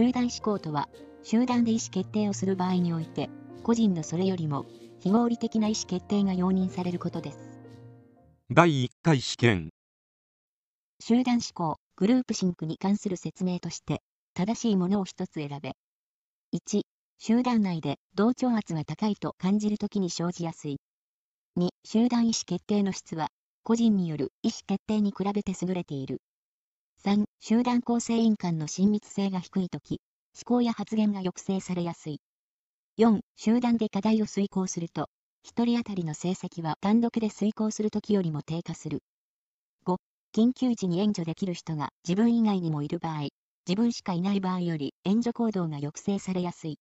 集団思考とは、集団で意思決定をする場合において、個人のそれよりも非合理的な意思決定が容認されることです。第1回試験集団思考、グループシンクに関する説明として、正しいものを一つ選べ。1、集団内で同調圧が高いと感じるときに生じやすい。2、集団意思決定の質は、個人による意思決定に比べて優れている。3、集団構成員間の親密性が低いとき、思考や発言が抑制されやすい。4、集団で課題を遂行すると、1人当たりの成績は単独で遂行するときよりも低下する。5、緊急時に援助できる人が自分以外にもいる場合、自分しかいない場合より援助行動が抑制されやすい。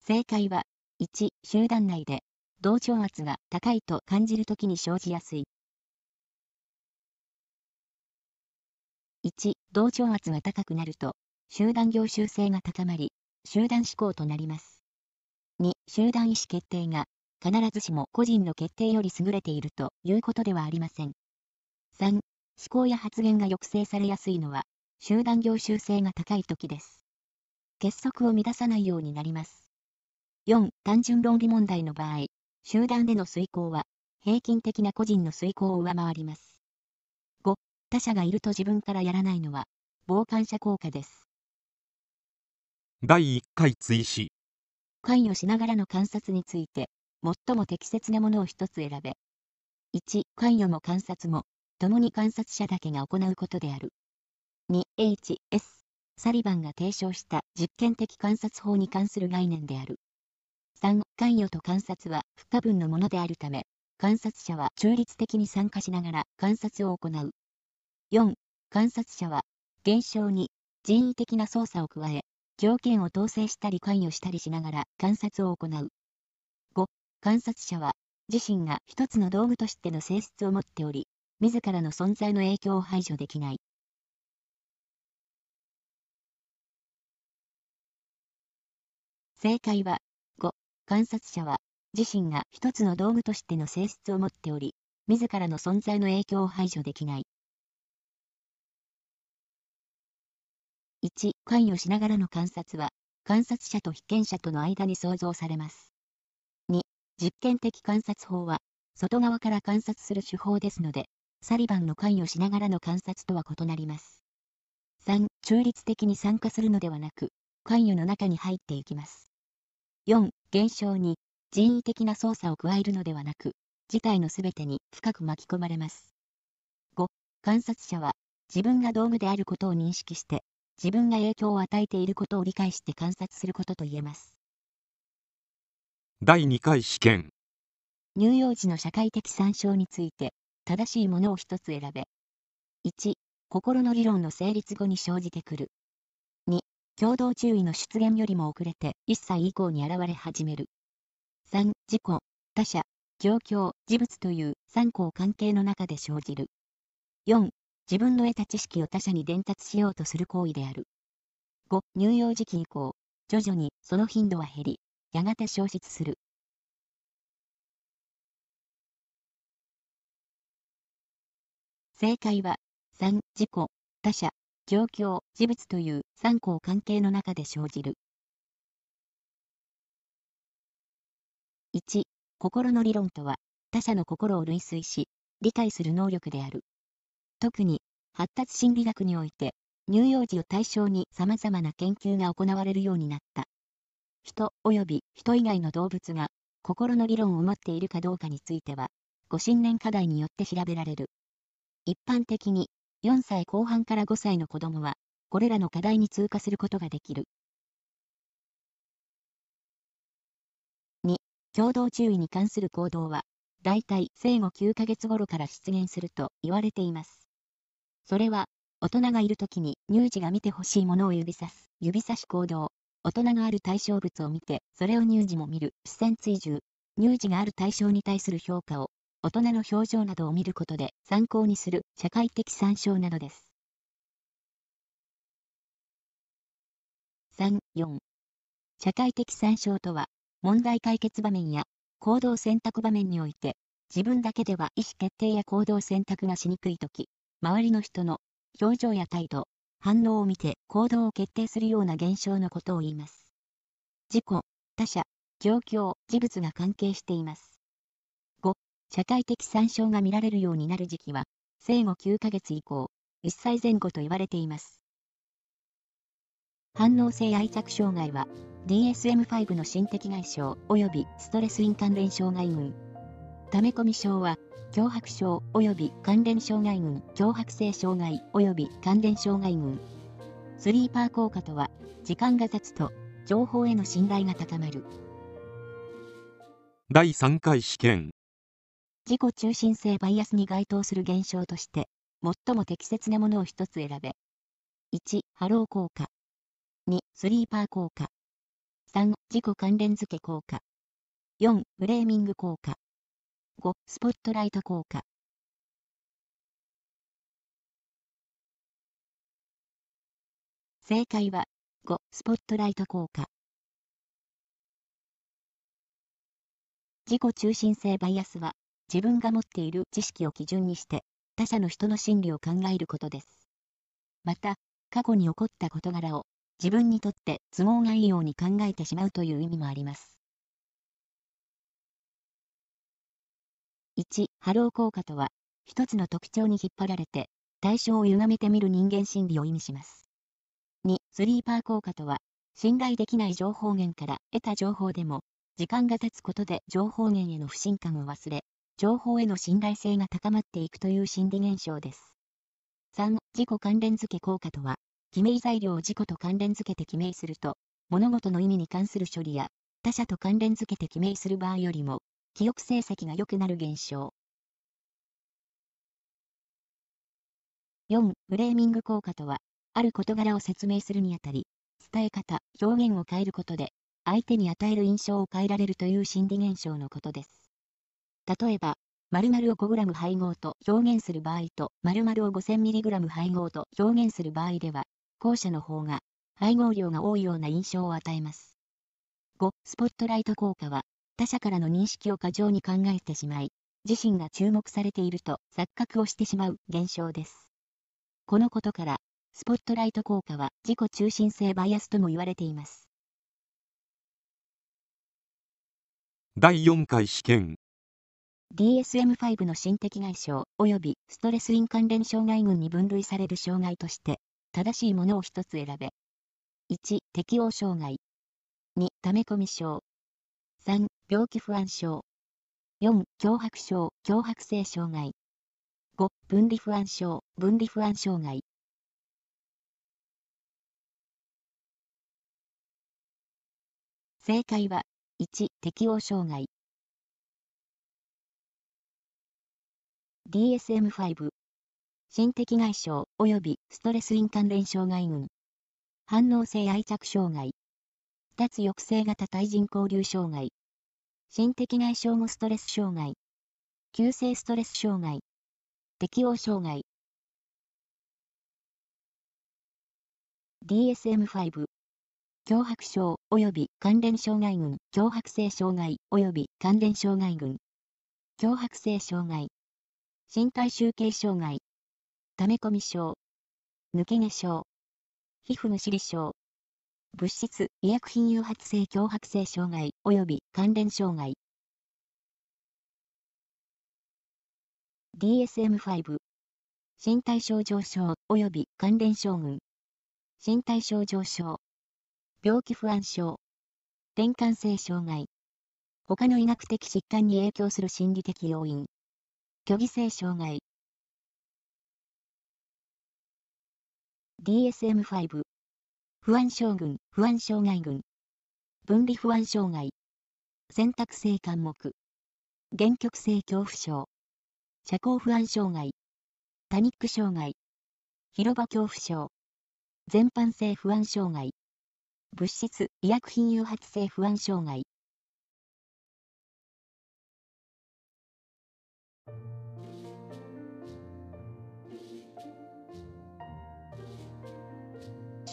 正解は、1、集団内で同調圧が高いと感じるときに生じやすい。1、同調圧が高くなると、集団業習性が高まり、集団思考となります。2、集団意思決定が必ずしも個人の決定より優れているということではありません。3、思考や発言が抑制されやすいのは、集団業習性が高い時です。結束を乱さないようになります。4、単純論理問題の場合、集団での遂行は、平均的な個人の遂行を上回ります。5、他者がいると自分からやらないのは、傍観者効果です。第1回追試関与しながらの観察について、最も適切なものを一つ選べ。1、関与も観察も、共に観察者だけが行うことである。2、H、S、サリバンが提唱した実験的観察法に関する概念である。3、関与と観察は不可分のものであるため、観察者は中立的に参加しながら観察を行う。4、観察者は、現象に人為的な操作を加え、条件を統制したり関与したりしながら観察を行う。5、観察者は、自身が一つの道具としての性質を持っており、自らの存在の影響を排除できない。正解は、観察者は、自身が一つの道具としての性質を持っており、自らの存在の影響を排除できない。1、関与しながらの観察は、観察者と被験者との間に想像されます。2、実験的観察法は、外側から観察する手法ですので、サリバンの関与しながらの観察とは異なります。3、中立的に参加するのではなく、関与の中に入っていきます。4、現象に人為的な操作を加えるのではなく、事態のすべてに深く巻き込まれます。5、観察者は自分が道具であることを認識して、自分が影響を与えていることを理解して観察することと言えます。第2回試験乳幼児の社会的参照について、正しいものを一つ選べ。1、心の理論の成立後に生じてくる。共同注意の出現よりも遅れて1歳以降に現れ始める。3、自己、他者、状況、事物という三項関係の中で生じる。4、自分の得た知識を他者に伝達しようとする行為である。5、乳幼児期以降、徐々にその頻度は減り、やがて消失する。正解は、3、自己、他者、状況、事物という三項関係の中で生じる。1、心の理論とは、他者の心を類推し、理解する能力である。特に、発達心理学において、乳幼児を対象に様々な研究が行われるようになった。人及び人以外の動物が心の理論を持っているかどうかについては、ご信念課題によって調べられる。一般的に4歳後半から5歳の子供は、これらの課題に通過することができる。2、共同注意に関する行動は、大体生後9ヶ月頃から出現すると言われています。それは、大人がいるときに乳児が見てほしいものを指さす、指差し行動。大人がある対象物を見て、それを乳児も見る、視線追従。乳児がある対象に対する評価を大人の表情などを見ることで参考にする社会的参照などです。3、4社会的参照とは、問題解決場面や行動選択場面において、自分だけでは意思決定や行動選択がしにくいとき、周りの人の表情や態度、反応を見て行動を決定するような現象のことを言います。自己、他者、状況、事物が関係しています。社会的参照が見られるようになる時期は、生後9ヶ月以降、1歳前後と言われています。反応性愛着障害は、DSM-5 の心的外傷及びストレス因関連障害群。溜め込み症は、脅迫症及び関連障害群、脅迫性障害及び関連障害群。スリーパー効果とは、時間が経つと、情報への信頼が高まる。第3回試験。自己中心性バイアスに該当する現象として、最も適切なものを一つ選べ。1、ハロー効果。2、スリーパー効果。3、自己関連付け効果。4、フレーミング効果。5、スポットライト効果。正解は、5、スポットライト効果。自己中心性バイアスは、自分が持っている知識を基準にして、他者の人の心理を考えることです。また、過去に起こった事柄を、自分にとって都合がいいように考えてしまうという意味もあります。1、ハロー効果とは、一つの特徴に引っ張られて、対象を歪めてみる人間心理を意味します。2、スリーパー効果とは、信頼できない情報源から得た情報でも、時間が経つことで情報源への不信感を忘れ、情報への信頼性が高まっていくという心理現象です。3、自己関連付け効果とは、記名材料を自己と関連付けて記名すると、物事の意味に関する処理や、他者と関連付けて記名する場合よりも、記憶成績が良くなる現象。4. フレーミング効果とは、ある事柄を説明するにあたり、伝え方、表現を変えることで、相手に与える印象を変えられるという心理現象のことです。例えば、〇〇を 5g 配合と表現する場合と、〇〇を 5000mg 配合と表現する場合では、後者の方が配合量が多いような印象を与えます。5. スポットライト効果は、他者からの認識を過剰に考えてしまい、自身が注目されていると錯覚をしてしまう現象です。このことから、スポットライト効果は自己中心性バイアスとも言われています。第4回試験 DSM-5 の心的外傷及びストレス因関連障害群に分類される障害として、正しいものを一つ選べ。1、適応障害。2、溜め込み症。3、病気不安症。4、脅迫症、脅迫性障害。5、分離不安症、分離不安障害。正解は、1、適応障害。DSM-5 心的外傷及びストレス因関連障害群反応性愛着障害。脱抑制型対人交流障害。心的外傷後ストレス障害、急性ストレス障害、適応障害。DSM-5 脅迫症及び関連障害群。脅迫性障害及び関連障害群。脅迫性障害。身体集計障害。溜め込み症。抜け毛症。皮膚の尻症。物質、医薬品誘発性脅迫性障害。及び関連障害。DSM-5 身体症状症。及び関連症群身体症状症。病気不安症。転換性障害。他の医学的疾患に影響する心理的要因。虚偽性障害 DSM-5 不安症群、不安障害群。分離不安障害。選択性関目。原曲性恐怖症。社交不安障害。パニック障害。広場恐怖症。全般性不安障害。物質、医薬品誘発性不安障害。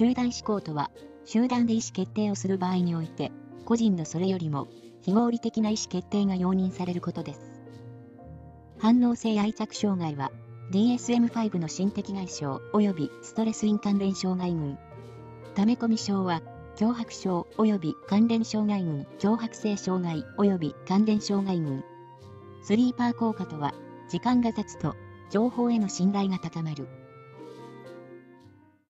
集団思考とは、集団で意思決定をする場合において、個人のそれよりも非合理的な意思決定が容認されることです。反応性愛着障害は、DSM-5 の心的外傷及びストレスイン関連障害群。溜め込み症は、脅迫症及び関連障害群、脅迫性障害及び関連障害群。スリーパー効果とは、時間が経つと、情報への信頼が高まる。